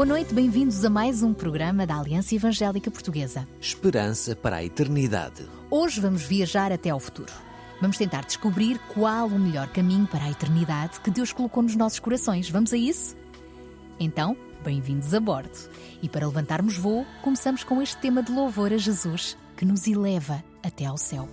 Boa noite, bem-vindos a mais um programa da Aliança Evangélica Portuguesa. Esperança para a eternidade. Hoje vamos viajar até ao futuro. Vamos tentar descobrir qual o melhor caminho para a eternidade que Deus colocou nos nossos corações. Vamos a isso? Então, bem-vindos a bordo. E para levantarmos voo, começamos com este tema de louvor a Jesus que nos eleva até ao céu.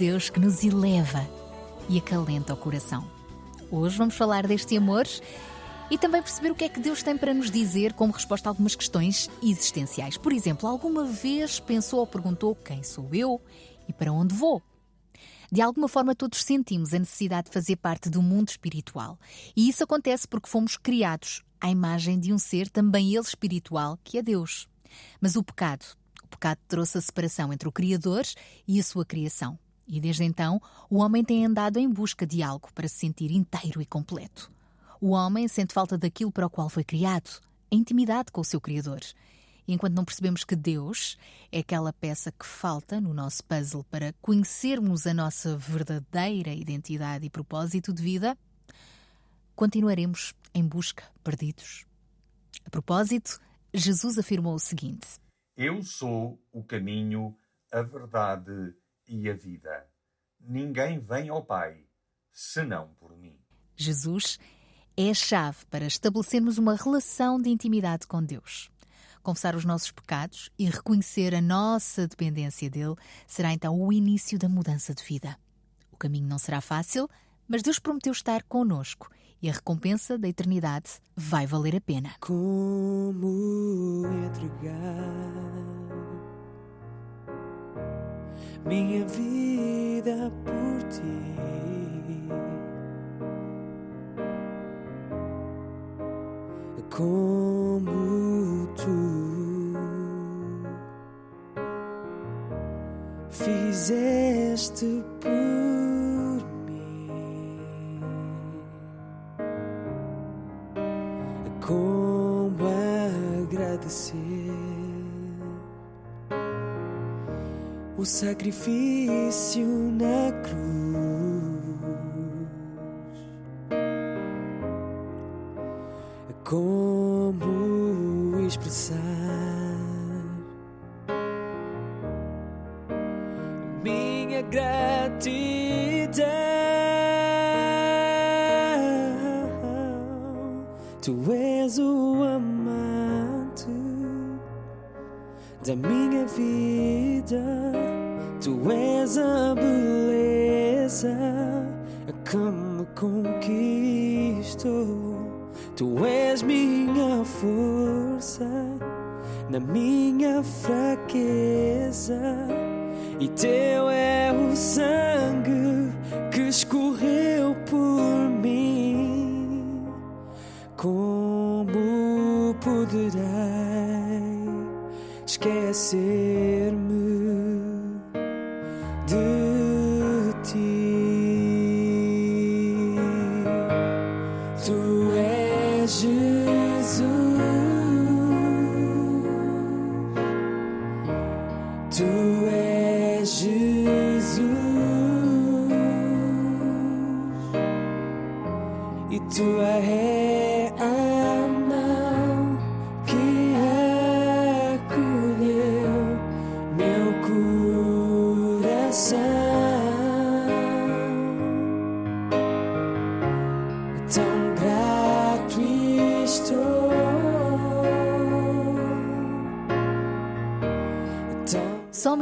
Deus que nos eleva e acalenta o coração. Hoje vamos falar deste amor e também perceber o que é que Deus tem para nos dizer como resposta a algumas questões existenciais. Por exemplo, alguma vez pensou ou perguntou quem sou eu e para onde vou? De alguma forma, todos sentimos a necessidade de fazer parte do mundo espiritual. E isso acontece porque fomos criados à imagem de um ser, também ele espiritual, que é Deus. Mas o pecado, o pecado trouxe a separação entre o Criador e a sua criação. E desde então, o homem tem andado em busca de algo para se sentir inteiro e completo. O homem sente falta daquilo para o qual foi criado, a intimidade com o seu Criador. E enquanto não percebemos que Deus é aquela peça que falta no nosso puzzle para conhecermos a nossa verdadeira identidade e propósito de vida, continuaremos em busca, perdidos. A propósito, Jesus afirmou o seguinte: Eu sou o caminho, a verdade e a vida. Ninguém vem ao Pai senão por mim. Jesus é a chave para estabelecermos uma relação de intimidade com Deus. Confessar os nossos pecados e reconhecer a nossa dependência dele será então o início da mudança de vida. O caminho não será fácil, mas Deus prometeu estar conosco e a recompensa da eternidade vai valer a pena. Como entregar minha vida por ti? Como tu fizeste por mim. Como agradecer o sacrifício na cruz? Como expressar minha gratidão? Tu és o amante da minha vida. Tu és a beleza que me conquistou. Tu és minha força na minha fraqueza. E teu é o sangue que escorreu por mim. poderei esquecer-me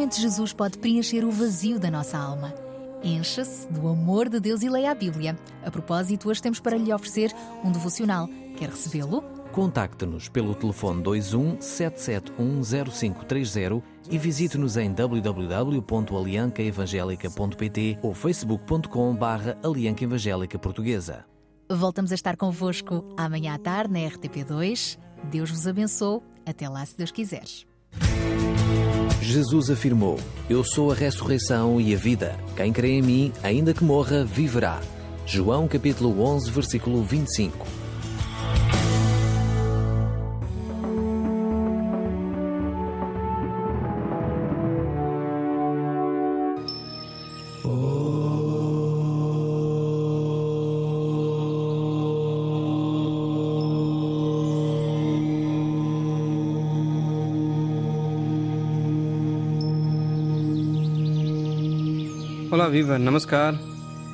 Somente Jesus pode preencher o vazio da nossa alma. Encha-se do amor de Deus e leia a Bíblia. A propósito, hoje temos para lhe oferecer um devocional. Quer recebê-lo? Contacte-nos pelo telefone 21 7710530 e visite-nos em www.aliancaevangelica.pt ou facebook.com barra Alianca Evangélica Portuguesa. Voltamos a estar convosco amanhã à tarde na RTP2. Deus vos abençoe. Até lá, se Deus quiseres. Jesus afirmou: Eu sou a ressurreição e a vida. Quem crê em mim, ainda que morra, viverá. João capítulo 11, versículo 25. Viva, namaskar.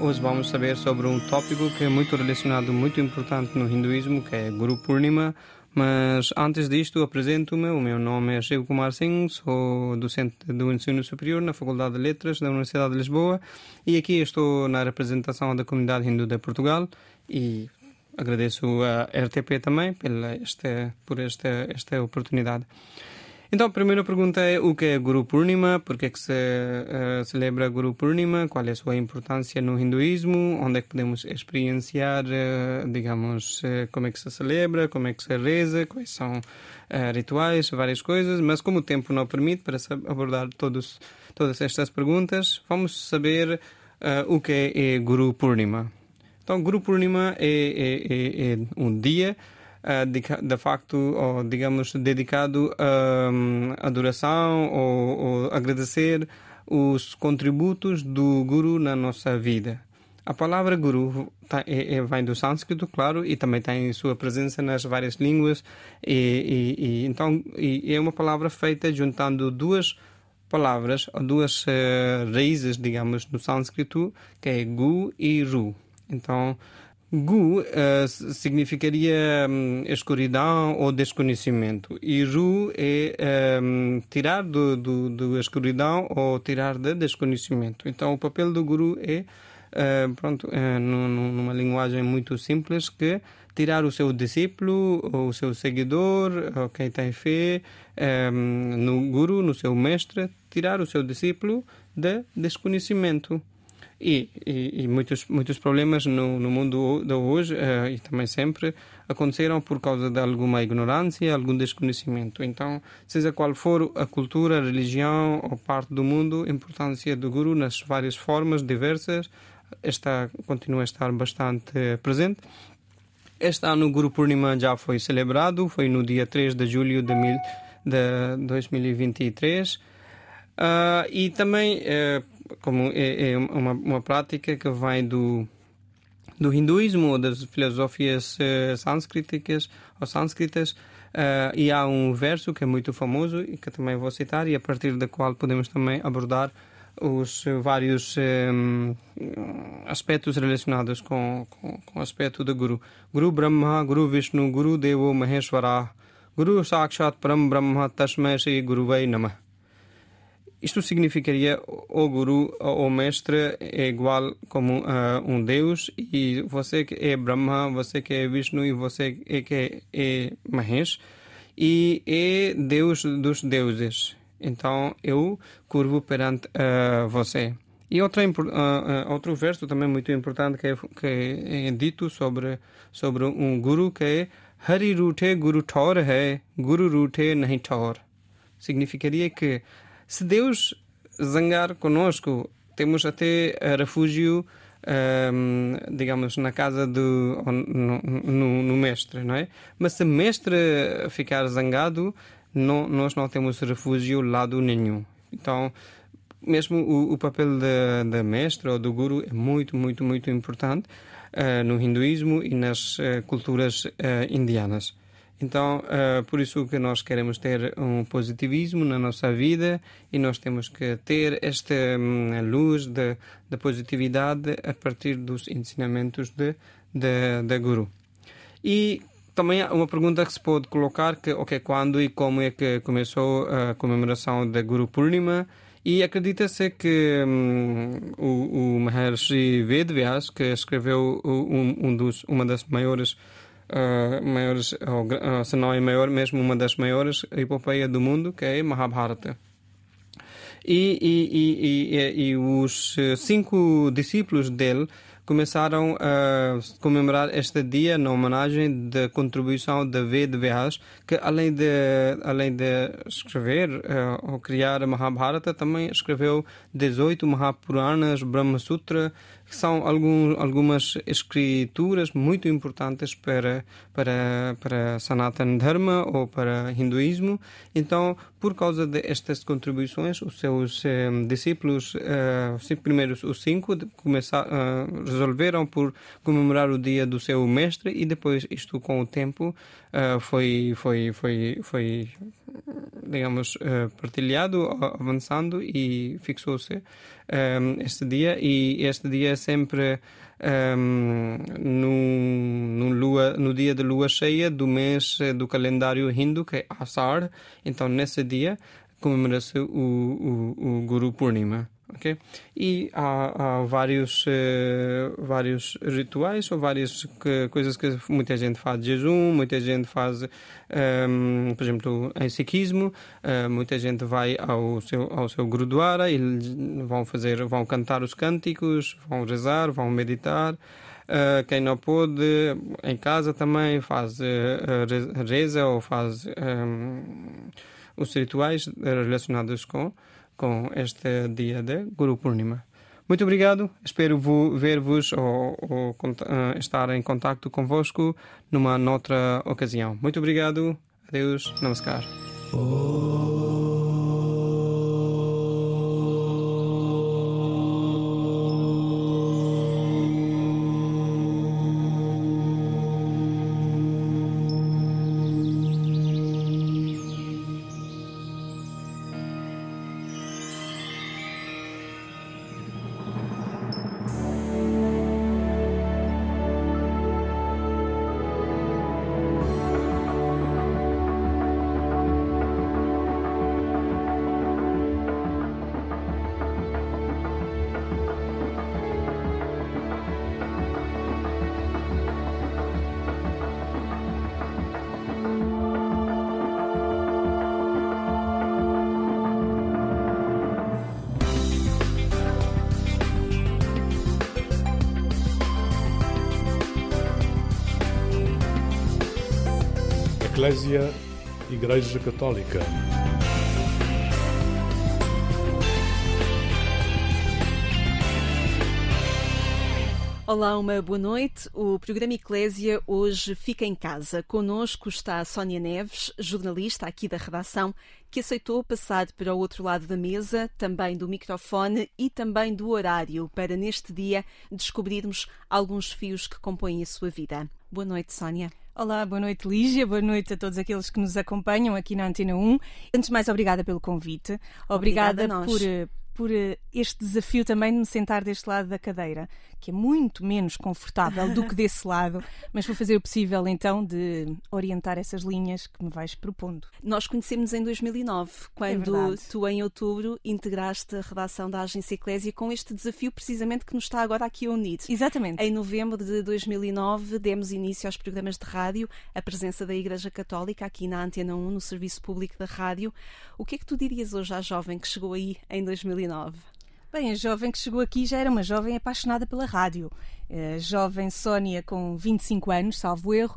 Hoje vamos saber sobre um tópico que é muito relacionado, muito importante no hinduísmo, que é Guru Purnima. Mas antes disto, apresento-me. O meu nome é Shiv Kumar Singh, sou docente do ensino superior na Faculdade de Letras da Universidade de Lisboa e aqui estou na representação da comunidade hindu de Portugal e agradeço a RTP também pela por esta, esta oportunidade. Então, a primeira pergunta é o que é Guru Purnima, por que, é que se uh, celebra Guru Purnima, qual é a sua importância no hinduísmo, onde é que podemos experienciar, uh, digamos, uh, como é que se celebra, como é que se reza, quais são rituais, várias coisas, mas como o tempo não permite para abordar todos, todas estas perguntas, vamos saber o que é, é Guru Purnima. Então, Guru Purnima é, é, é, é um dia de, facto, ou, digamos, dedicado a um, adoração ou, ou agradecer os contributos do Guru na nossa vida. A palavra Guru tá, é, é, vem do sânscrito, claro, e também tem sua presença nas várias línguas. E, e, e então, e é uma palavra feita juntando duas palavras, duas uh, raízes, digamos, no sânscrito, que é Gu e Ru. Então, Gu uh, significaria um, escuridão ou desconhecimento e Ru é um, tirar do, do, do, escuridão ou tirar de desconhecimento. Então o papel do guru é, uh, pronto, uh, numa linguagem muito simples, que tirar o seu discípulo, o seu seguidor, quem tem fé um, no guru, no seu mestre, tirar o seu discípulo de desconhecimento. E, e, e, muitos, muitos problemas no, no mundo de hoje uh, e também sempre aconteceram por causa de alguma ignorância, algum desconhecimento. Então, seja qual for a cultura, a religião ou parte do mundo, a importância do Guru nas várias formas diversas está, continua a estar bastante presente. Este ano o Guru Purnima já foi celebrado, foi no dia 3 de julho de, mil, de 2023. Uh, e também uh, como é, é uma, uma prática que vem do do hinduísmo ou das filosofias uh, sânscritas ou sânscritas uh, e há um verso que é muito famoso e que também vou citar e a partir da qual podemos também abordar os vários um, aspectos relacionados com, com, com o aspecto do Guru. Guru Brahma, Guru Vishnu, Guru Devo Maheshwara, Guru Sakshat Param Brahma Tasmai Shri Guruvai Namah. Isto significaria o guru, o mestre, é igual como uh, um Deus e você que é Brahma, você que é Vishnu e você é que é Mahesh e é Deus dos deuses. Então eu curvo perante uh, você. E outra, uh, outro verso também muito importante que é, que é dito sobre, sobre um guru que é Hari rute Guru Taur hai, Guru rute nahi Taur. Significaria que se Deus zangar conosco, temos até eh, refúgio, ehm, digamos, na casa do no, no, no mestre, não é? Mas se o mestre ficar zangado, não, nós não temos refúgio lado nenhum. Então, mesmo o, o papel da, da mestre ou do guru é muito, muito, muito importante eh, no hinduísmo e nas eh, culturas eh, indianas. Então, eh, por isso que nós queremos ter um positivismo na nossa vida e nós temos que ter esta hum, luz de, de positividade a partir dos ensinamentos de, de, da Guru. E também há uma pergunta que se pode colocar que, ok, quando e como é que começou a comemoração da Guru Purnima? E acredita-se que hum, o, o Maharshi Vedvyas, que escreveu um, um dos, uma das maiores Uh, maiores, uh, se não é maior, mesmo uma das maiores epopeias do mundo, que é Mahabharata. E, e, e, e, os eh, cinco discípulos dele começaram a comemorar este dia na homenagem da contribuição de Vedvyas, que além de, além de escrever uh, ou criar a Mahabharata, também escreveu 18 Mahapuranas, Brahma Sutra, que são algum, algumas escrituras muito importantes para, para, para Sanatana Dharma ou para hinduísmo. Então, por causa destas contribuições, os seus eh, discípulos, eh, primeiros os cinco, começaram, eh, resolveram por comemorar o dia do seu mestre e depois isto com o tempo eh, foi, foi, foi, foi digamos, uh, partilhado, avançando e fixou-se um, este dia. E este dia é sempre um, no, no, lua, no dia de lua cheia do mês do calendário hindu, que é Asar. Então, nesse dia, comemora-se o, o, o Guru Purnima. E há, há vários, uh, vários rituais ou várias que, coisas que muita gente faz de jejum, muita gente faz, um, por exemplo, em sikhismo, uh, muita gente vai ao seu, ao seu Gurudwara e vão, fazer, vão cantar os cânticos, vão rezar, vão meditar. Uh, quem não pôde, em casa também faz reza ou faz um, os rituais relacionados com com este dia de Guru Purnima. Muito obrigado, espero ver-vos ou, ou uh, estar em contato convosco numa outra ocasião. Muito obrigado, adeus, namaskar. Eclésia Igreja Católica. Olá, uma boa noite. O programa Eclésia hoje fica em casa. Conosco está a Sónia Neves, jornalista aqui da redação, que aceitou passar para o outro lado da mesa, também do microfone e também do horário, para neste dia descobrirmos alguns fios que compõem a sua vida. Boa noite, Sónia. Olá, boa noite Lígia, boa noite a todos aqueles que nos acompanham aqui na Antena 1. Antes de mais, obrigada pelo convite. Obrigada, obrigada por, por este desafio também de me sentar deste lado da cadeira, que é muito menos confortável do que desse lado, mas vou fazer o possível então de orientar essas linhas que me vais propondo. Nós conhecemos em 2009, quando É tu, em outubro, integraste a redação da Agência Eclésia com este desafio precisamente que nos está agora aqui a unir. Exatamente. Em novembro de 2009, demos início aos programas de rádio, a presença da Igreja Católica aqui na Antena 1, no Serviço Público da Rádio. O que é que tu dirias hoje à jovem que chegou aí em 2009? Bem, a jovem que chegou aqui já era uma jovem apaixonada pela rádio. A jovem Sónia, com 25 anos, salvo erro,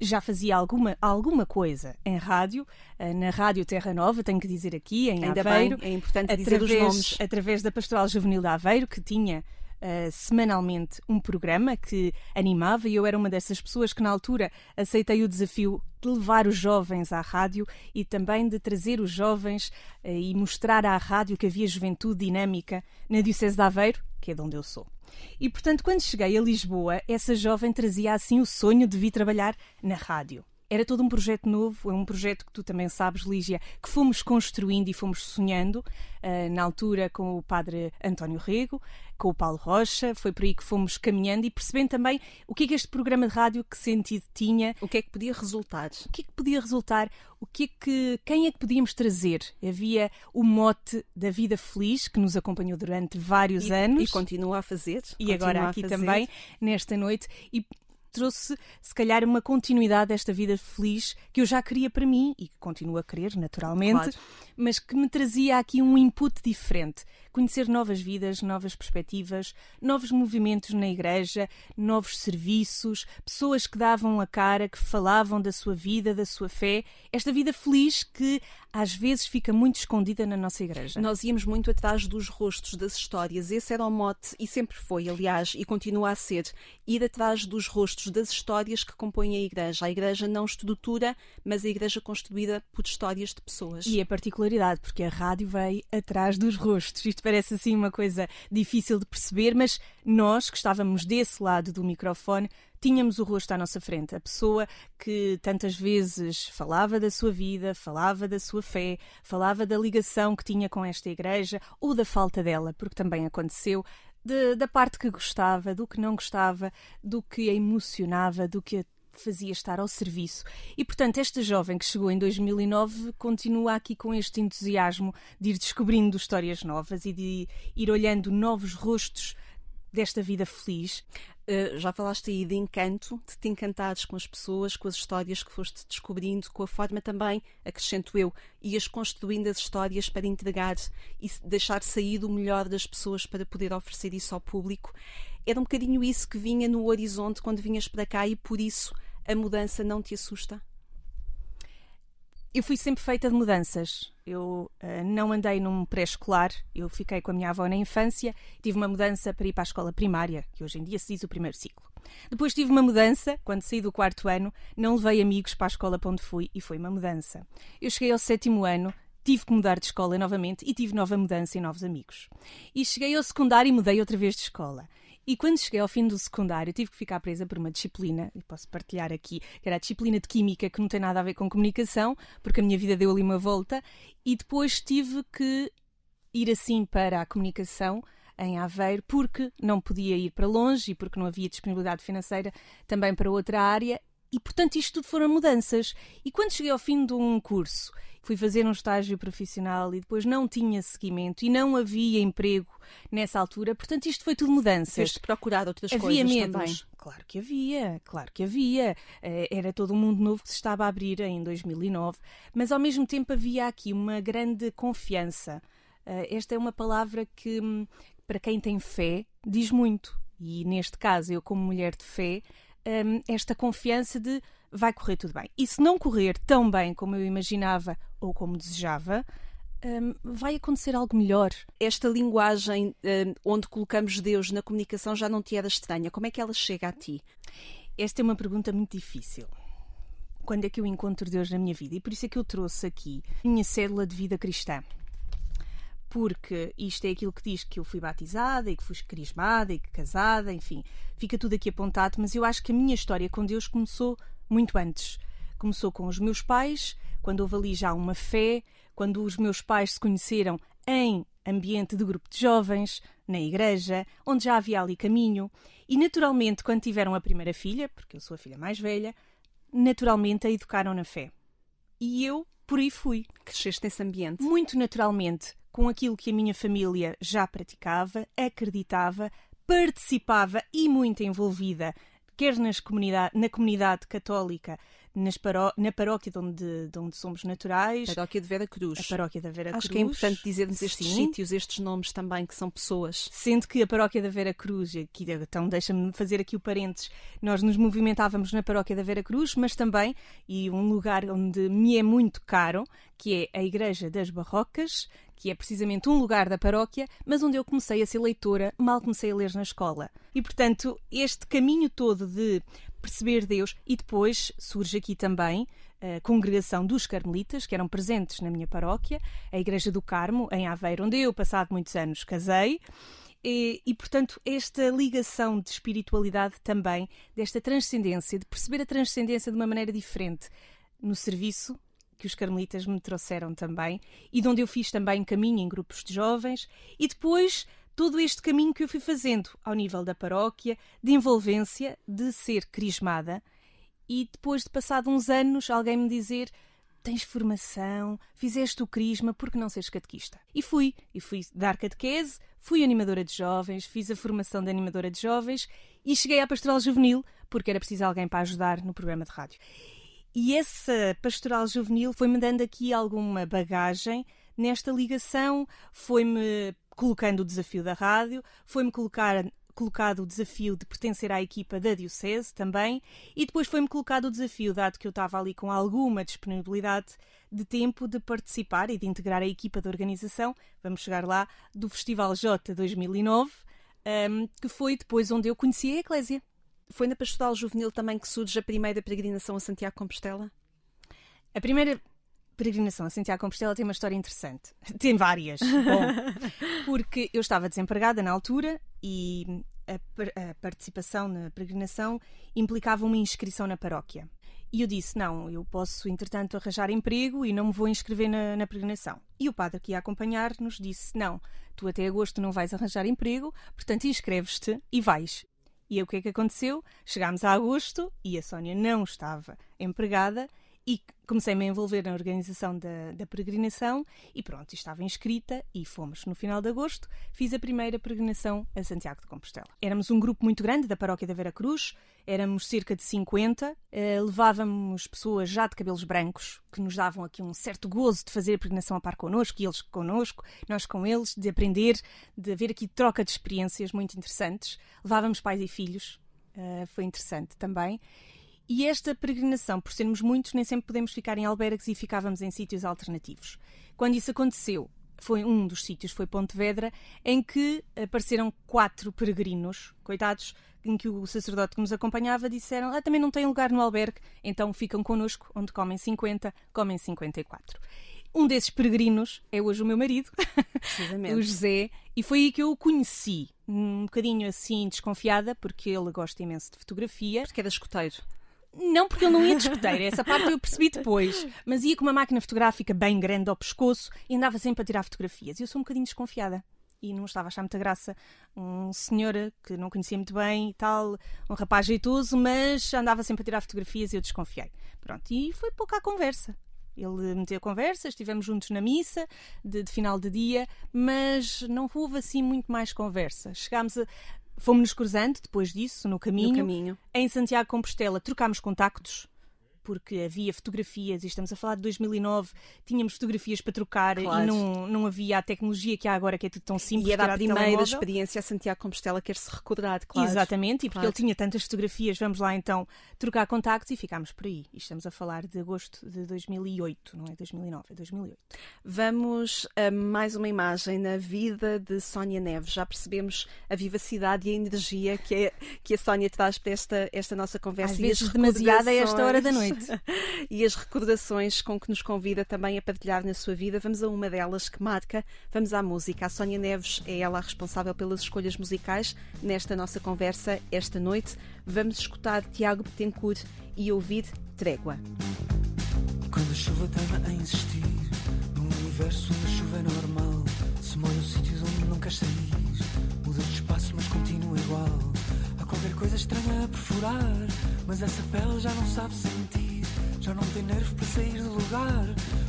já fazia alguma, alguma coisa em rádio, eh, na Rádio Terra Nova, tenho que dizer aqui, em Ainda Aveiro. bem, é importante dizer os através, nomes. através da Pastoral Juvenil de Aveiro, que tinha uh, semanalmente um programa que animava, e eu era uma dessas pessoas que, na altura, aceitei o desafio de levar os jovens à rádio e também de trazer os jovens uh, e mostrar à rádio que havia juventude dinâmica na Diocese de Aveiro, que é de onde eu sou. E, portanto, quando cheguei a Lisboa, essa jovem trazia assim o sonho de vir trabalhar na rádio. Era todo um projeto novo, é um projeto que tu também sabes, Lígia, que fomos construindo e fomos sonhando, uh, na altura com o padre António Rego, com o Paulo Rocha, foi por aí que fomos caminhando e percebendo também o que é que este programa de rádio, que sentido tinha. O que é que podia resultar? O que é que podia resultar? O que é que, quem é que podíamos trazer? Havia o mote da vida feliz, que nos acompanhou durante vários e, anos. E continua a fazer. E agora aqui também, nesta noite. E trouxe, se calhar, uma continuidade desta vida feliz que eu já queria para mim e que continuo a querer, naturalmente, claro. mas que me trazia aqui um input diferente. Conhecer novas vidas, novas perspectivas, novos movimentos na igreja, novos serviços, pessoas que davam a cara, que falavam da sua vida, da sua fé. Esta vida feliz que às vezes fica muito escondida na nossa igreja. Nós íamos muito atrás dos rostos, das histórias. Esse era o mote e sempre foi, aliás, e continua a ser, ir atrás dos rostos, das histórias que compõem a igreja. A igreja não estrutura, mas a igreja construída por histórias de pessoas. E a particularidade, porque a rádio veio atrás dos rostos. Isto parece assim uma coisa difícil de perceber, mas nós que estávamos desse lado do microfone tínhamos o rosto à nossa frente, a pessoa que tantas vezes falava da sua vida, falava da sua fé, falava da ligação que tinha com esta igreja ou da falta dela, porque também aconteceu. De, da parte que gostava, do que não gostava, do que a emocionava, do que a fazia estar ao serviço. E, portanto, esta jovem que chegou em 2009 continua aqui com este entusiasmo de ir descobrindo histórias novas e de ir olhando novos rostos desta vida feliz. Uh, já falaste aí de encanto, de te encantares com as pessoas, com as histórias que foste descobrindo, com a forma também, acrescento eu, ias construindo as histórias para entregar e deixar sair o melhor das pessoas para poder oferecer isso ao público. Era um bocadinho isso que vinha no horizonte quando vinhas para cá e por isso a mudança não te assusta? Eu fui sempre feita de mudanças. Eu uh, não andei num pré-escolar, eu fiquei com a minha avó na infância, tive uma mudança para ir para a escola primária, que hoje em dia se diz o primeiro ciclo. Depois tive uma mudança, quando saí do quarto ano, não levei amigos para a escola para onde fui e foi uma mudança. Eu cheguei ao sétimo ano, tive que mudar de escola novamente e tive nova mudança e novos amigos. E cheguei ao secundário e mudei outra vez de escola. E quando cheguei ao fim do secundário, tive que ficar presa por uma disciplina, e posso partilhar aqui, que era a disciplina de Química, que não tem nada a ver com comunicação, porque a minha vida deu ali uma volta, e depois tive que ir assim para a comunicação em Aveiro, porque não podia ir para longe e porque não havia disponibilidade financeira também para outra área, e portanto isto tudo foram mudanças. E quando cheguei ao fim de um curso, fui fazer um estágio profissional e depois não tinha seguimento e não havia emprego nessa altura, portanto isto foi tudo mudanças. Fez-te procurar outras havia coisas medos. também. Claro que havia, claro que havia. Eh, Era todo um mundo novo que se estava a abrir em 2009, mas ao mesmo tempo havia aqui uma grande confiança. Eh, Esta é uma palavra que, hum, para quem tem fé, diz muito. E neste caso, eu, como mulher de fé, hum, esta confiança de vai correr tudo bem. E se não correr tão bem como eu imaginava ou como desejava, hum, vai acontecer algo melhor. Esta linguagem eh, onde colocamos Deus na comunicação já não te era estranha. Como é que ela chega a ti? Esta é uma pergunta muito difícil. Quando é que eu encontro Deus na minha vida? E por isso é que eu trouxe aqui a minha cédula de vida cristã. Porque isto é aquilo que diz que eu fui batizada e que fui crismada e que casada, enfim, fica tudo aqui apontado, mas eu acho que a minha história com Deus começou muito antes. Começou com os meus pais, quando houve ali já uma fé, quando os meus pais se conheceram em ambiente de grupo de jovens, na igreja, onde já havia ali caminho, e naturalmente, quando tiveram a primeira filha, porque eu sou a filha mais velha, naturalmente a educaram na fé. E eu por aí fui. Cresceste nesse ambiente? Muito naturalmente, com aquilo que a minha família já praticava, acreditava, participava e muito envolvida quer nas comunidade, na comunidade católica, paró na paróquia de onde, de onde somos naturais. Paróquia de Vera Cruz. A paróquia da Vera Acho Cruz. que é importante dizermos estes Sim. sítios, estes nomes também, que são pessoas. Sendo que a paróquia da Vera Cruz, aqui, então deixa-me fazer aqui o parênteses, nós nos movimentávamos na paróquia da Vera Cruz, mas também, e um lugar onde me é muito caro, que é a Igreja das Barrocas, que é precisamente um lugar da paróquia, mas onde eu comecei a ser leitora, mal comecei a ler na escola. E, portanto, este caminho todo de perceber Deus, e depois surge aqui também a congregação dos Carmelitas, que eram presentes na minha paróquia, a Igreja do Carmo, em Aveiro, onde eu, passado muitos anos, casei. E, e, portanto, esta ligação de espiritualidade também, desta transcendência, de perceber a transcendência de uma maneira diferente no serviço que os carmelitas me trouxeram também e de onde eu fiz também caminho em grupos de jovens e depois todo este caminho que eu fui fazendo ao nível da paróquia, de envolvência, de ser crismada e depois de passado uns anos alguém me dizer tens formação, fizeste o crisma, por que não seres catequista? E fui, e fui dar catequese, fui animadora de jovens, fiz a formação de animadora de jovens e cheguei à pastoral juvenil, porque era preciso alguém para ajudar no programa de rádio. E essa pastoral juvenil foi-me dando aqui alguma bagagem nesta ligação, foi-me colocando o desafio da rádio, foi-me colocar colocado o desafio de pertencer à equipa da Diocese também, e depois foi-me colocado o desafio, dado que eu estava ali com alguma disponibilidade de tempo, de participar e de integrar a equipa de organização, vamos chegar lá, do Festival J 2009, um, que foi depois onde eu conheci a Eclésia. Foi na Pastoral Juvenil também que surge a primeira peregrinação a Santiago Compostela? A primeira peregrinação a Santiago Compostela tem uma história interessante. Tem várias. Bom, porque eu estava desempregada na altura e a, a, participação na peregrinação implicava uma inscrição na paróquia. E eu disse: não, eu posso, entretanto, arranjar emprego e não me vou inscrever na, na peregrinação. E o padre que ia acompanhar-nos disse: não, tu até agosto não vais arranjar emprego, portanto inscreves-te e vais. E aí, o que é que aconteceu? Chegámos a agosto e a Sónia não estava empregada e comecei-me a envolver na organização da, da, peregrinação e pronto, estava inscrita e fomos no final de agosto, fiz a primeira peregrinação a Santiago de Compostela. Éramos um grupo muito grande da paróquia da Vera Cruz, éramos cerca de 50, eh, levávamos pessoas já de cabelos brancos, que nos davam aqui um certo gozo de fazer a peregrinação a par connosco, e eles connosco, nós com eles, de aprender, de haver aqui troca de experiências muito interessantes. Levávamos pais e filhos, eh, foi interessante também. E esta peregrinação, por sermos muitos, nem sempre podemos ficar em albergues e ficávamos em sítios alternativos. Quando isso aconteceu, foi um dos sítios, foi Pontevedra, em que apareceram quatro peregrinos, coitados, em que o sacerdote que nos acompanhava disseram ah, também não tem lugar no albergue, então ficam connosco, onde comem 50, comem 54. Um desses peregrinos é hoje o meu marido, o José, e foi aí que eu o conheci, um bocadinho assim desconfiada, porque ele gosta imenso de fotografia. Porque era escoteiro. Não, porque ele não ia de escoteiro, essa parte eu percebi depois. Mas ia com uma máquina fotográfica bem grande ao pescoço e andava sempre a tirar fotografias. Eu sou um bocadinho desconfiada. E não estava a achar muita graça. Um senhor que não conhecia muito bem e tal, um rapaz jeitoso, mas andava sempre a tirar fotografias e eu desconfiei. Pronto, e foi pouca a conversa. Ele meteu conversa, estivemos juntos na missa de, de final de dia, mas não houve assim muito mais conversa. Chegámos a, Fomos-nos cruzando depois disso, no caminho. no caminho. Em Santiago Compostela trocámos contactos, porque havia fotografias, e estamos a falar de 2009, tínhamos fotografias para trocar Claro. e não, não havia a tecnologia que há agora, que é tudo tão simples. E era a primeira experiência a Santiago Compostela quer-se recordar, claro. Exatamente, e porque Claro. ele tinha tantas fotografias, vamos lá então trocar contactos e ficámos por aí. E estamos a falar de agosto de 2008, não é 2009, é 2008. Vamos a mais uma imagem na vida de Sónia Neves. Já percebemos a vivacidade e a energia que, é, que a Sónia traz para esta, esta nossa conversa. Às vezes demasiada a esta hora da recordações- noite. e as recordações com que nos convida também a partilhar na sua vida. Vamos a uma delas que marca. Vamos à música. A Sónia Neves é ela a responsável pelas escolhas musicais nesta nossa conversa esta noite. Vamos escutar Tiago Betancourt e ouvir Trégua. Quando a chuva teima em insistir Num universo onde a chuva é normal Se molham sítios onde não queres sair Muda de espaço mas continua igual Há qualquer coisa estranha a perfurar Mas essa pele já não sabe sentir Já não tem nervo para sair do lugar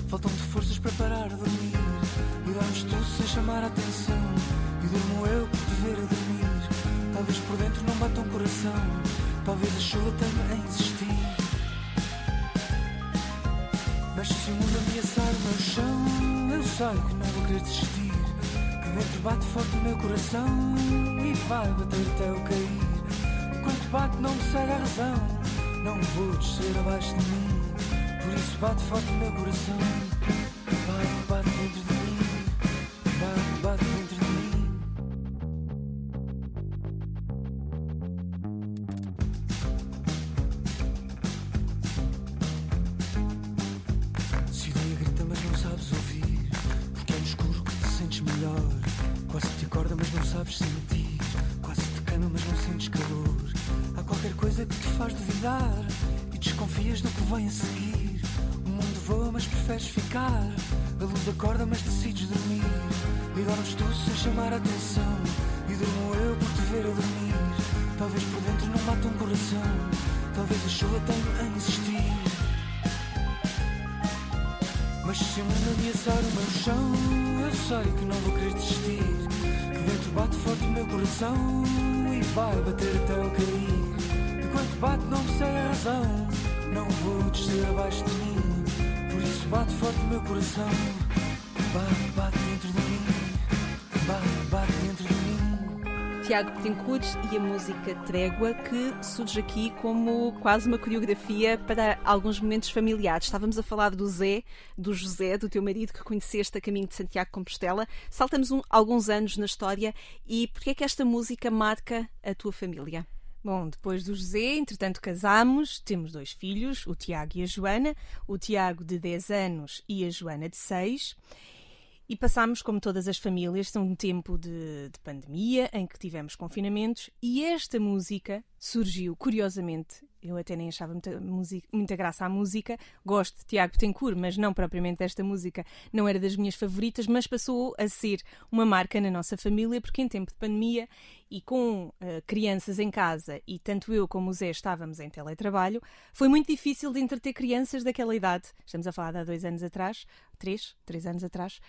Faltam-te forças para parar de dormir dormes tu sem chamar a atenção E durmo eu por te ver a dormir Talvez por dentro não bata um coração Talvez a chuva tenha a insistir. Mas se o mundo ameaçar o meu chão, eu sei que não vou querer desistir. Que dentro bate forte o meu coração e vai bater até eu cair. Enquanto bate, não me cega a razão. Não vou descer abaixo de mim. Por isso bate chuva tenha a insistir. Mas se o mundo ameaçar o meu chão, eu sei que não vou querer desistir. Que dentro bate forte o meu coração e vai bater até eu cair. Enquanto bate, não me segue a razão. Não vou descer abaixo de mim. Por isso bate forte o meu coração. Bate, bate dentro de mim. Bate, Tiago Betancourt e a música Trégua, que surge aqui como quase uma coreografia para alguns momentos familiares. Estávamos a falar do Zé, do José, do teu marido que conheceste a caminho de Santiago Compostela. Saltamos um- alguns anos na história e porquê é que esta música marca a tua família? Bom, depois do José, entretanto casamos, temos dois filhos, o Tiago e a Joana, o Tiago de 10 anos e a Joana de 6. E passámos, como todas as famílias, um tempo de, de pandemia em que tivemos confinamentos e esta música surgiu, curiosamente, eu até nem achava muita, música- muita graça à música, gosto de Tiago Betancourt, mas não propriamente esta música, não era das minhas favoritas, mas passou a ser uma marca na nossa família, porque em tempo de pandemia e com eh, crianças em casa, e tanto eu como o Zé estávamos em teletrabalho, foi muito difícil de entreter crianças daquela idade. Estamos a falar de há dois anos atrás, três, três anos atrás,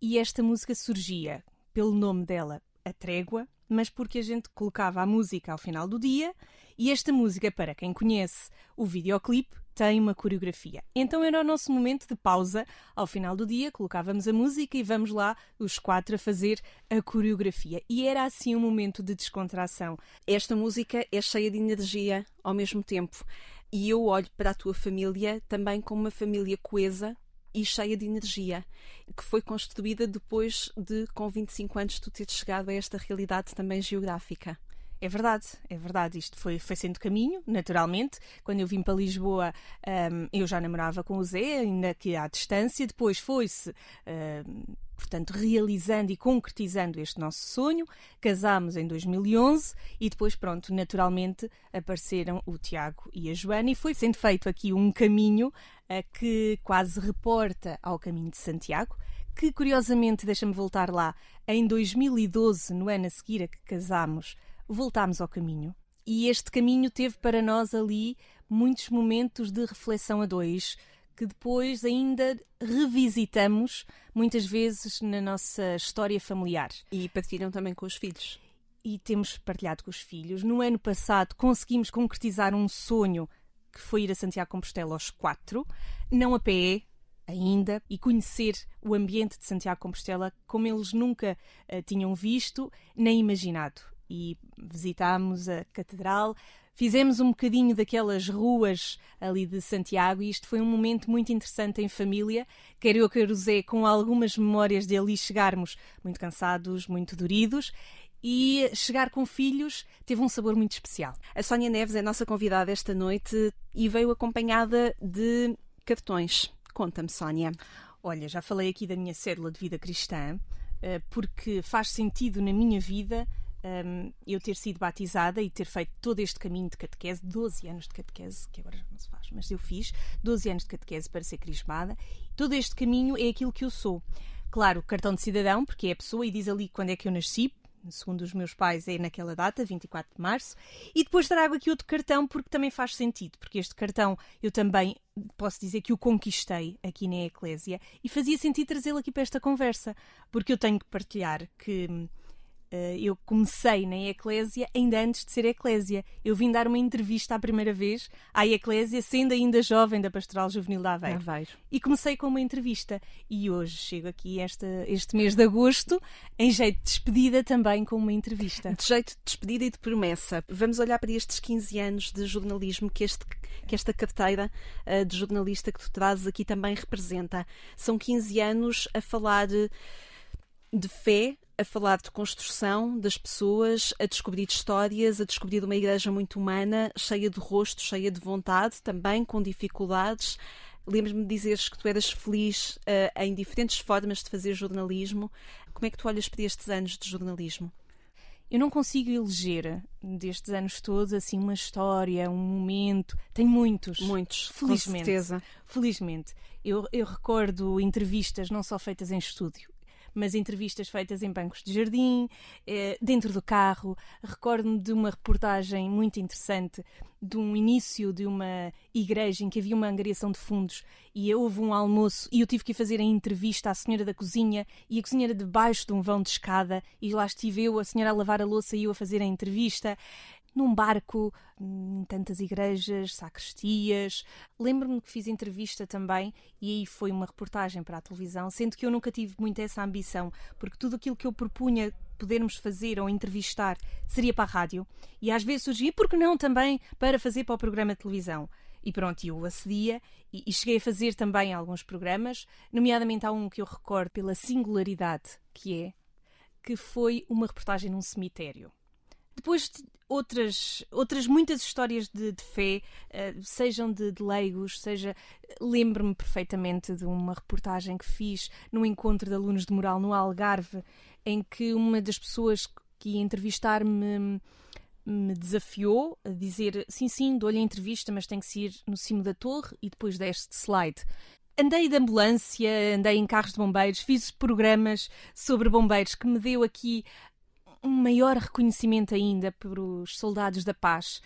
e esta música surgia pelo nome dela, A Trégua, mas porque a gente colocava a música ao final do dia, e esta música, para quem conhece o videoclipe, tem uma coreografia. Então era o nosso momento de pausa. Ao final do dia, colocávamos a música e vamos lá, os quatro, a fazer a coreografia. E era assim um momento de descontração. Esta música é cheia de energia ao mesmo tempo. E eu olho para a tua família também como uma família coesa e cheia de energia, que foi construída depois de, com 25 anos, tu teres chegado a esta realidade também geográfica. É verdade, é verdade. Isto foi, foi sendo caminho, naturalmente. Quando eu vim para Lisboa, hum, eu já namorava com o Zé, ainda que à distância. Depois foi-se, hum, portanto, realizando e concretizando este nosso sonho. Casámos em 2011 e depois, pronto, naturalmente apareceram o Tiago e a Joana e foi sendo feito aqui um caminho eh, que quase reporta ao caminho de Santiago que curiosamente, deixa-me voltar lá, em 2012, no ano a seguir a que casámos, voltámos ao caminho. E este caminho teve para nós ali muitos momentos de reflexão a dois, que depois ainda revisitamos muitas vezes na nossa história familiar. E partilham também com os filhos. E temos partilhado com os filhos. No ano passado conseguimos concretizar um sonho que foi ir a Santiago Compostela aos quatro, não a pé, ainda e conhecer o ambiente de Santiago Compostela como eles nunca eh, tinham visto nem imaginado. E visitámos a catedral, fizemos um bocadinho daquelas ruas ali de Santiago e isto foi um momento muito interessante em família. Quer eu, quer o Zé, com algumas memórias de ali chegarmos muito cansados, muito doridos. E chegar com filhos teve um sabor muito especial. A Sónia Neves é a nossa convidada esta noite e veio acompanhada de cartões. Conta-me, Sónia. Olha, já falei aqui da minha cédula de vida cristã, eh, porque faz sentido na minha vida um, eu ter sido batizada e ter feito todo este caminho de catequese, 12 anos de catequese, que agora já não se faz, mas eu fiz 12 anos de catequese para ser crismada. Todo este caminho é aquilo que eu sou. Claro, cartão de cidadão, porque é a pessoa e diz ali quando é que eu nasci, segundo os meus pais, é naquela data, 24 de março. E depois trago aqui outro cartão porque também faz sentido, porque este cartão eu também posso dizer que o conquistei aqui na Eclésia e fazia sentido trazê-lo aqui para esta conversa, porque eu tenho que partilhar que Uh, eu comecei na Eclésia ainda antes de ser Eclésia. Eu vim dar uma entrevista à primeira vez à Eclésia, sendo ainda jovem da Pastoral Juvenil da Aveiro. Aveiro. E comecei com uma entrevista. E hoje chego aqui esta, este mês de agosto, em jeito de despedida, também com uma entrevista. De jeito de despedida e de promessa. Vamos olhar para estes 15 anos de jornalismo que, este, que esta carteira uh, de jornalista que tu trazes aqui também representa. São 15 anos a falar de fé, a falar de construção das pessoas, a descobrir histórias, a descobrir uma igreja muito humana, cheia de rosto, cheia de vontade, também com dificuldades. Lembro-me de dizeres que tu eras feliz uh, em diferentes formas de fazer jornalismo. Como é que tu olhas para estes anos de jornalismo? Eu não consigo eleger destes anos todos assim uma história, um momento. Tenho muitos. Muitos, felizmente. Com certeza. Felizmente. Eu, eu recordo entrevistas não só feitas em estúdio, mas entrevistas feitas em bancos de jardim, eh, dentro do carro. Recordo-me de uma reportagem muito interessante de um início de uma igreja em que havia uma angariação de fundos e houve um almoço e eu tive que fazer a entrevista à senhora da cozinha e a cozinha era debaixo de um vão de escada e lá estive eu, a senhora a lavar a louça e eu a fazer a entrevista num barco, em tantas igrejas, sacristias. Lembro-me que fiz entrevista também e aí foi uma reportagem para a televisão, sendo que eu nunca tive muito essa ambição, porque tudo aquilo que eu propunha podermos fazer ou entrevistar seria para a rádio e às vezes surgia, por que não também para fazer para o programa de televisão? E pronto, eu acedia e, e cheguei a fazer também alguns programas, nomeadamente há um que eu recordo pela singularidade que é, que foi uma reportagem num cemitério. Depois outras, outras muitas histórias de, de fé, uh, sejam de, de, leigos, seja. Lembro-me perfeitamente de uma reportagem que fiz num encontro de alunos de moral no Algarve, em que uma das pessoas que ia entrevistar-me me desafiou a dizer sim, sim, dou-lhe a entrevista, mas tem que ser no cimo da torre e depois deste slide. Andei de ambulância, andei em carros de bombeiros, fiz programas sobre bombeiros que me deu aqui um maior reconhecimento ainda por os soldados da paz.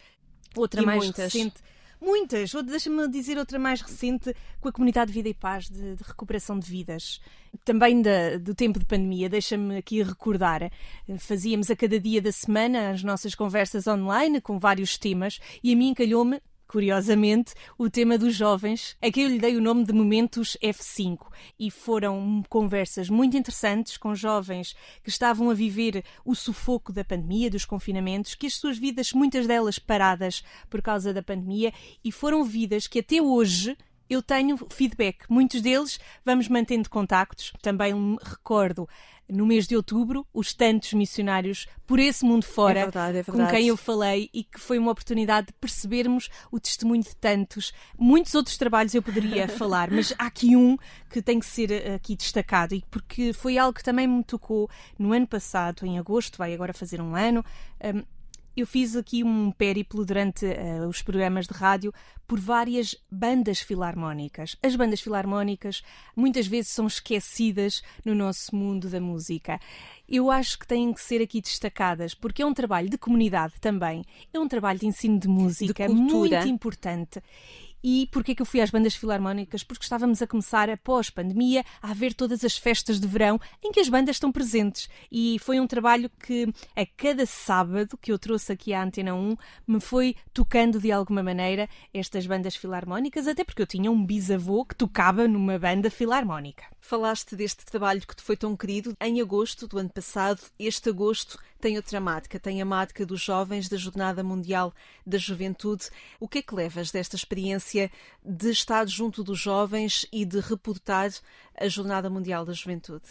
Outra e mais muitas. recente. Muitas. Deixa-me dizer outra mais recente com a Comunidade de Vida e Paz de, de Recuperação de Vidas. Também da, do tempo de pandemia, deixa-me aqui recordar. Fazíamos a cada dia da semana as nossas conversas online com vários temas e a mim calhou-me curiosamente, o tema dos jovens, a que eu lhe dei o nome de Momentos F5. E foram conversas muito interessantes com jovens que estavam a viver o sufoco da pandemia, dos confinamentos, que as suas vidas, muitas delas paradas por causa da pandemia, e foram vidas que até hoje eu tenho feedback. Muitos deles vamos mantendo contactos. Também me recordo no mês de outubro, os tantos missionários por esse mundo fora é verdade, é com verdade. quem eu falei e que foi uma oportunidade de percebermos o testemunho de tantos. Muitos outros trabalhos eu poderia falar, mas há aqui um que tem que ser eh, aqui destacado e porque foi algo que também me tocou no ano passado, em agosto, vai agora fazer um ano. Um, eu fiz aqui um périplo durante uh, os programas de rádio por várias bandas filarmónicas. As bandas filarmónicas muitas vezes são esquecidas no nosso mundo da música. Eu acho que têm que ser aqui destacadas porque é um trabalho de comunidade também, é um trabalho de ensino de música de muito importante. E porquê que eu fui às bandas filarmónicas? Porque estávamos a começar, após pandemia, a haver todas as festas de verão em que as bandas estão presentes. E foi um trabalho que, a cada sábado que eu trouxe aqui à Antena 1, me foi tocando de alguma maneira estas bandas filarmónicas, até porque eu tinha um bisavô que tocava numa banda filarmónica. Falaste deste trabalho que te foi tão querido em agosto do ano passado. Este agosto tem outra marca, tem a marca dos jovens da Jornada Mundial da Juventude. O que é que levas desta experiência de estar junto dos jovens e de reportar a Jornada Mundial da Juventude?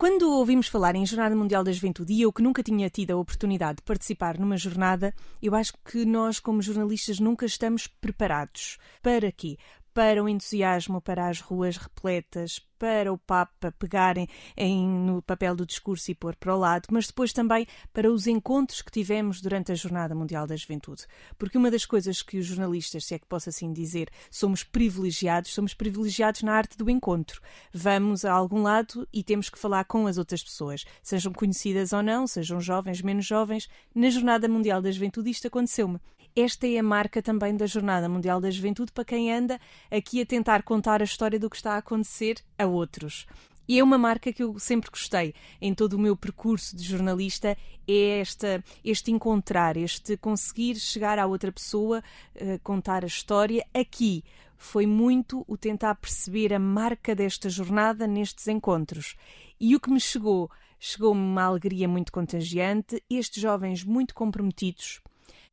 Quando ouvimos falar em Jornada Mundial da Juventude e eu que nunca tinha tido a oportunidade de participar numa jornada, eu acho que nós, como jornalistas, nunca estamos preparados. Para quê? Para o entusiasmo, para as ruas repletas, para o Papa pegar em, em, no papel do discurso e pôr para o lado, mas depois também para os encontros que tivemos durante a Jornada Mundial da Juventude. Porque uma das coisas que os jornalistas, se é que posso assim dizer, somos privilegiados, somos privilegiados na arte do encontro. Vamos a algum lado e temos que falar com as outras pessoas, sejam conhecidas ou não, sejam jovens, menos jovens. Na Jornada Mundial da Juventude isto aconteceu-me. Esta é a marca também da Jornada Mundial da Juventude para quem anda aqui a tentar contar a história do que está a acontecer a outros. E é uma marca que eu sempre gostei em todo o meu percurso de jornalista, é esta, este encontrar, este conseguir chegar à outra pessoa, uh, contar a história. Aqui foi muito o tentar perceber a marca desta jornada nestes encontros. E o que me chegou, chegou-me uma alegria muito contagiante, estes jovens muito comprometidos,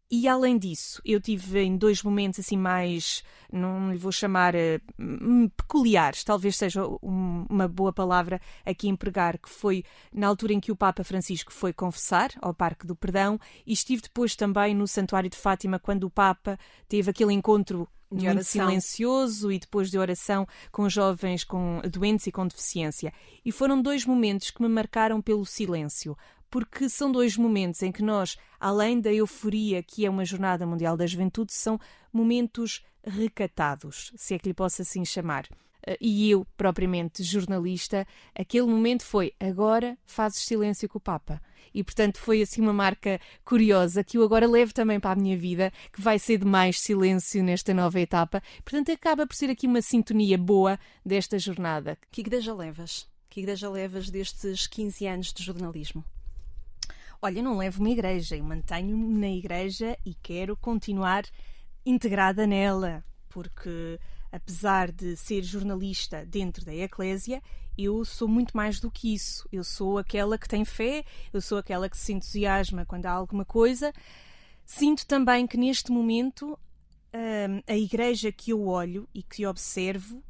e além disso, eu tive em dois momentos assim mais, não lhe vou chamar uh, peculiares, talvez seja um, uma boa palavra aqui empregar, que foi na altura em que o Papa Francisco foi confessar ao Parque do Perdão e estive depois também no Santuário de Fátima quando o Papa teve aquele encontro de muito silencioso e depois de oração com jovens com doentes e com deficiência. E foram dois momentos que me marcaram pelo silêncio porque são dois momentos em que nós, além da euforia que é uma Jornada Mundial da Juventude, são momentos recatados, se é que lhe posso assim chamar. Eh, e eu, propriamente jornalista, aquele momento foi agora fazes silêncio com o Papa. E portanto foi assim uma marca curiosa que eu agora levo também para a minha vida, que vai ser de mais silêncio nesta nova etapa. Portanto, acaba por ser aqui uma sintonia boa desta jornada. Que igreja levas? Que igreja levas destes 15 anos de jornalismo? Olha, não levo uma igreja, eu mantenho-me na igreja e quero continuar integrada nela, porque apesar de ser jornalista dentro da Eclésia, eu sou muito mais do que isso. Eu sou aquela que tem fé, eu sou aquela que se entusiasma quando há alguma coisa. Sinto também que neste momento hum, a igreja que eu olho e que observo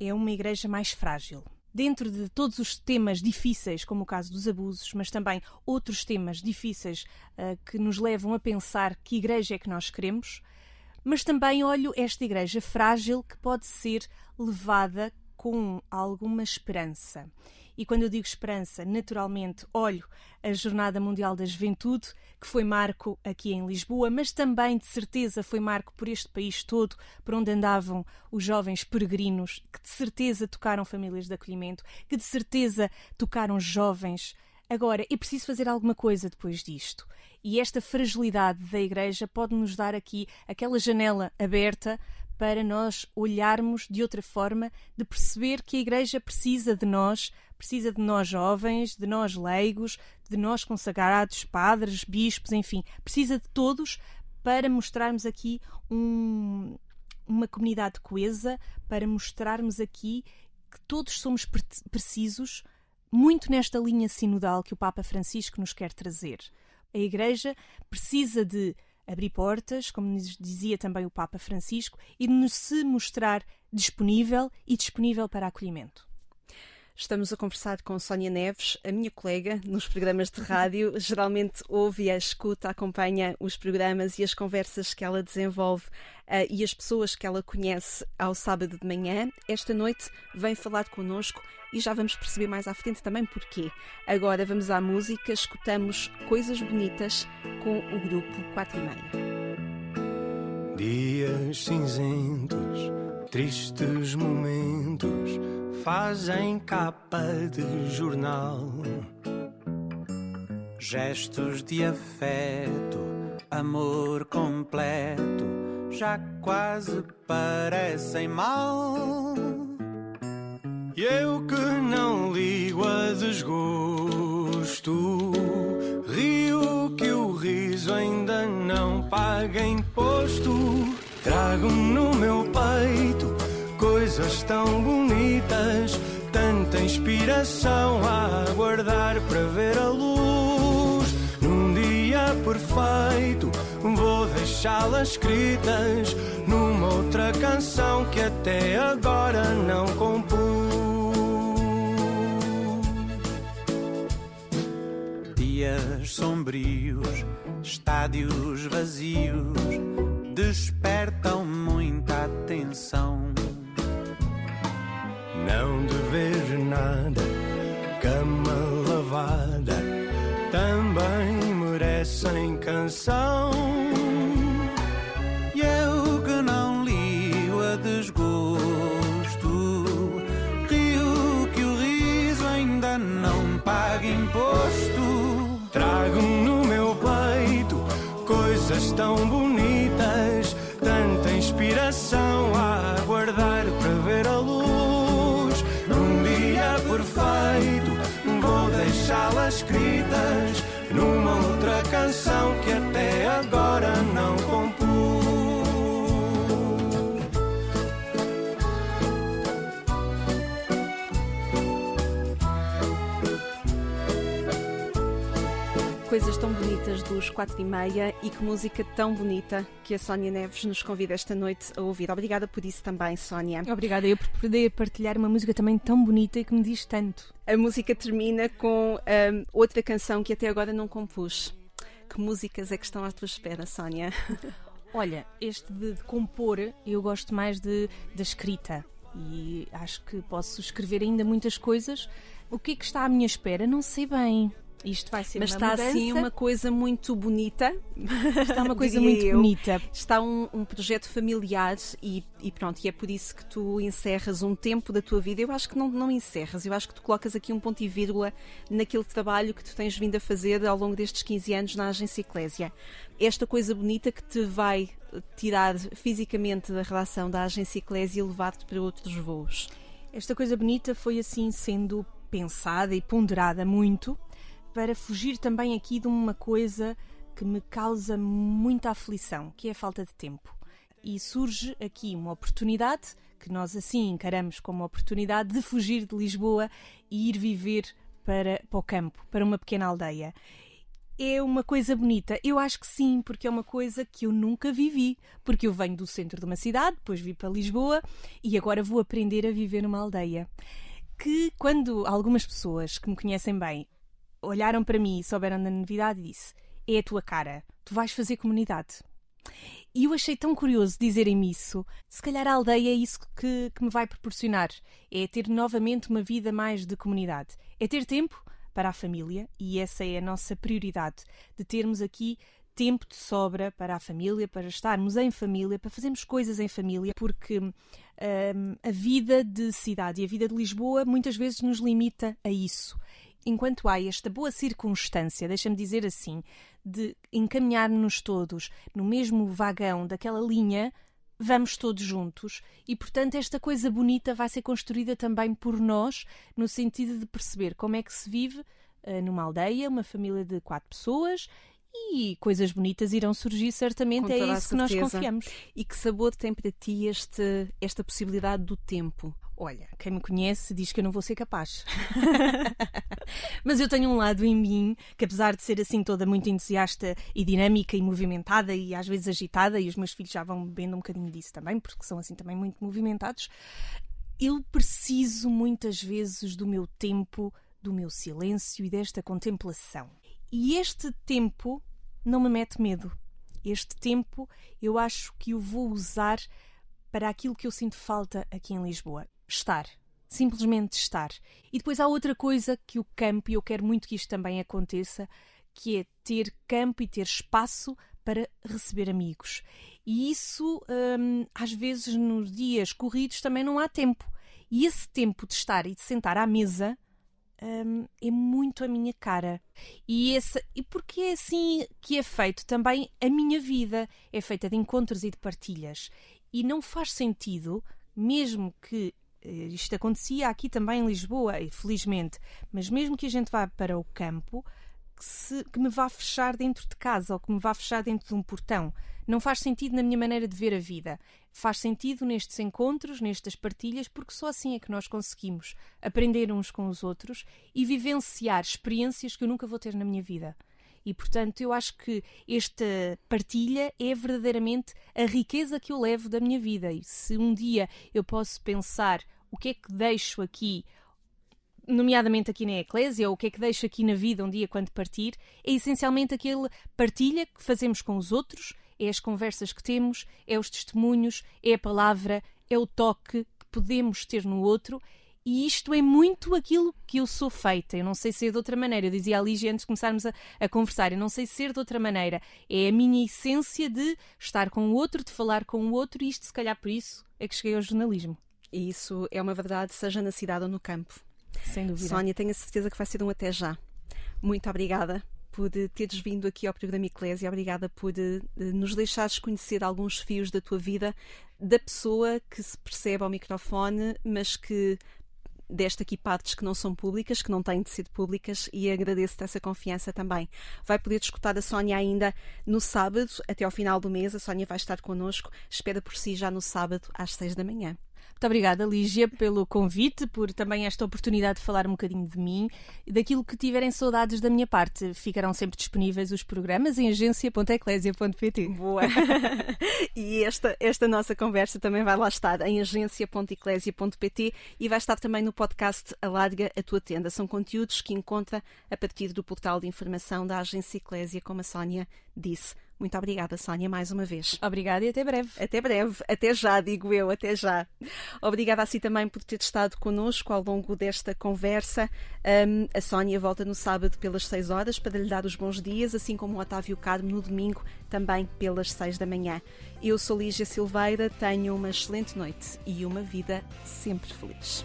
é uma igreja mais frágil dentro de todos os temas difíceis, como o caso dos abusos, mas também outros temas difíceis uh, que nos levam a pensar que igreja é que nós queremos, mas também olho esta igreja frágil que pode ser levada com alguma esperança. E quando eu digo esperança, naturalmente olho a Jornada Mundial da Juventude, que foi marco aqui em Lisboa, mas também de certeza foi marco por este país todo, por onde andavam os jovens peregrinos, que de certeza tocaram famílias de acolhimento, que de certeza tocaram jovens. Agora, é preciso fazer alguma coisa depois disto. E esta fragilidade da Igreja pode nos dar aqui aquela janela aberta para nós olharmos de outra forma, de perceber que a Igreja precisa de nós, precisa de nós jovens, de nós leigos, de nós consagrados, padres, bispos, enfim, precisa de todos para mostrarmos aqui um, uma comunidade coesa, para mostrarmos aqui que todos somos precisos, muito nesta linha sinodal que o Papa Francisco nos quer trazer. A Igreja precisa de abrir portas, como nos dizia também o Papa Francisco, e de se mostrar disponível e disponível para acolhimento. Estamos a conversar com Sónia Neves, a minha colega nos programas de rádio. Geralmente ouve e escuta, acompanha os programas e as conversas que ela desenvolve uh, e as pessoas que ela conhece ao sábado de manhã. Esta noite vem falar connosco e já vamos perceber mais à frente também porquê. Agora vamos à música, escutamos Coisas Bonitas com o grupo 4 e meia. Dias cinzentos, tristes momentos fazem capa de jornal. Gestos de afeto, amor completo, já quase parecem mal. E eu que não ligo a desgosto, rio que o riso ainda não paga imposto. Trago no meu peito coisas tão bonitas, tanta inspiração a aguardar para ver a luz. Num dia perfeito, vou deixá-las escritas numa outra canção que até agora não compus. Sombrios, estádios vazios, despertam muita atenção não dever nada, cama lavada, também merecem canção. Bonitas dos quatro e meia e que música tão bonita que a Sónia Neves nos convida esta noite a ouvir. Obrigada por isso também, Sónia. Obrigada eu por poder partilhar uma música também tão bonita e que me diz tanto. A música termina com um, outra canção que até agora não compus. Que músicas é que estão à tua espera, Sónia? Olha, este de, de compor, eu gosto mais de, da escrita e acho que posso escrever ainda muitas coisas. O que é que está à minha espera? Não sei bem. Isto vai ser Mas uma está mudança. assim uma coisa muito bonita. Está uma coisa muito eu. bonita. Está um, um projeto familiar e, e pronto, e é por isso que tu encerras um tempo da tua vida. Eu acho que não, não encerras, eu acho que tu colocas aqui um ponto e vírgula naquele trabalho que tu tens vindo a fazer ao longo destes 15 anos na Agência Eclésia. Esta coisa bonita que te vai tirar fisicamente da relação da Agência Eclésia e levar-te para outros voos. Esta coisa bonita foi assim sendo pensada e ponderada muito para fugir também aqui de uma coisa que me causa muita aflição, que é a falta de tempo. E surge aqui uma oportunidade, que nós assim encaramos como oportunidade de fugir de Lisboa e ir viver para, para o campo, para uma pequena aldeia. É uma coisa bonita. Eu acho que sim, porque é uma coisa que eu nunca vivi. Porque eu venho do centro de uma cidade, depois vim para Lisboa e agora vou aprender a viver numa aldeia. Que quando algumas pessoas que me conhecem bem olharam para mim e souberam da novidade e disse: É a tua cara, tu vais fazer comunidade. E eu achei tão curioso dizerem-me isso. Se calhar a aldeia é isso que, que me vai proporcionar. É ter novamente uma vida mais de comunidade. É ter tempo para a família, e essa é a nossa prioridade, de termos aqui tempo de sobra para a família, para estarmos em família, para fazermos coisas em família, porque hum, a vida de cidade e a vida de Lisboa muitas vezes nos limita a isso enquanto há esta boa circunstância, deixa-me dizer assim, de encaminhar-nos todos no mesmo vagão daquela linha, vamos todos juntos e, portanto, esta coisa bonita vai ser construída também por nós, no sentido de perceber como é que se vive uh, numa aldeia, uma família de quatro pessoas. E coisas bonitas irão surgir, certamente, é isso que nós confiamos. E que sabor tem para ti este, esta possibilidade do tempo? Olha, quem me conhece diz que eu não vou ser capaz. Mas eu tenho um lado em mim que, apesar de ser assim toda muito entusiasta e dinâmica e movimentada e às vezes agitada, e os meus filhos já vão bebendo um bocadinho disso também, porque são assim também muito movimentados, eu preciso muitas vezes do meu tempo, do meu silêncio e desta contemplação. E este tempo não me mete medo. Este tempo eu acho que o vou usar para aquilo que eu sinto falta aqui em Lisboa: estar. Simplesmente estar. E depois há outra coisa que o campo, e eu quero muito que isto também aconteça, que é ter campo e ter espaço para receber amigos. E isso, hum, às vezes, nos dias corridos também não há tempo. E esse tempo de estar e de sentar à mesa hum, é muito a minha cara. E, esse, e porque é assim que é feito também a minha vida. É feita de encontros e de partilhas. E não faz sentido, mesmo que isto acontecia aqui também em Lisboa, felizmente, mas mesmo que a gente vá para o campo, que, se- que me vá fechar dentro de casa ou que me vá fechar dentro de um portão. Não faz sentido na minha maneira de ver a vida. Faz sentido nestes encontros, nestas partilhas, porque só assim é que nós conseguimos aprender uns com os outros e vivenciar experiências que eu nunca vou ter na minha vida. E, portanto, eu acho que esta partilha é verdadeiramente a riqueza que eu levo da minha vida. E se um dia eu posso pensar o que é que deixo aqui, nomeadamente aqui na Eclésia, ou o que é que deixo aqui na vida um dia quando partir, é essencialmente aquele partilha que fazemos com os outros, é as conversas que temos, é os testemunhos, é a palavra, é o toque que podemos ter no outro. E isto é muito aquilo que eu sou feita. Eu não sei ser de outra maneira. Eu dizia a Lígia antes de começarmos a, a conversar. Eu não sei ser de outra maneira. É a minha essência de estar com o outro, de falar com o outro, e isto, se calhar, por isso é que cheguei ao jornalismo. E isso é uma verdade, seja na cidade ou no campo. Sem dúvida. Sónia, tenho a certeza que vai ser um até já. Muito obrigada por teres vindo aqui ao programa Eclésia. Obrigada por eh, nos deixares conhecer alguns fios da tua vida, da pessoa que se percebe ao microfone, mas que deste aqui partes que não são públicas, que não têm de ser públicas, e agradeço-te essa confiança também. Vai poder escutar a Sónia ainda no sábado, até ao final do mês. A Sónia vai estar connosco. Espera por si já no sábado, às seis da manhã. Muito obrigada, Lígia, pelo convite, por também esta oportunidade de falar um bocadinho de mim e daquilo que tiverem saudades da minha parte. Ficarão sempre disponíveis os programas em agência.eclésia.pt. Boa! e esta, esta nossa conversa também vai lá estar em agência.eclésia.pt e vai estar também no podcast Alarga a Tua Tenda. São conteúdos que encontra a partir do portal de informação da Agência Eclésia, como a Sónia disse. Muito obrigada, Sónia, mais uma vez. Obrigada e até breve. Até breve. Até já, digo eu, até já. Obrigada a si também por ter estado connosco ao longo desta conversa. Um, a Sónia volta no sábado pelas 6 horas para lhe dar os bons dias, assim como o Otávio Carmo no domingo, também pelas 6 da manhã. Eu sou Lígia Silveira, tenho uma excelente noite e uma vida sempre feliz.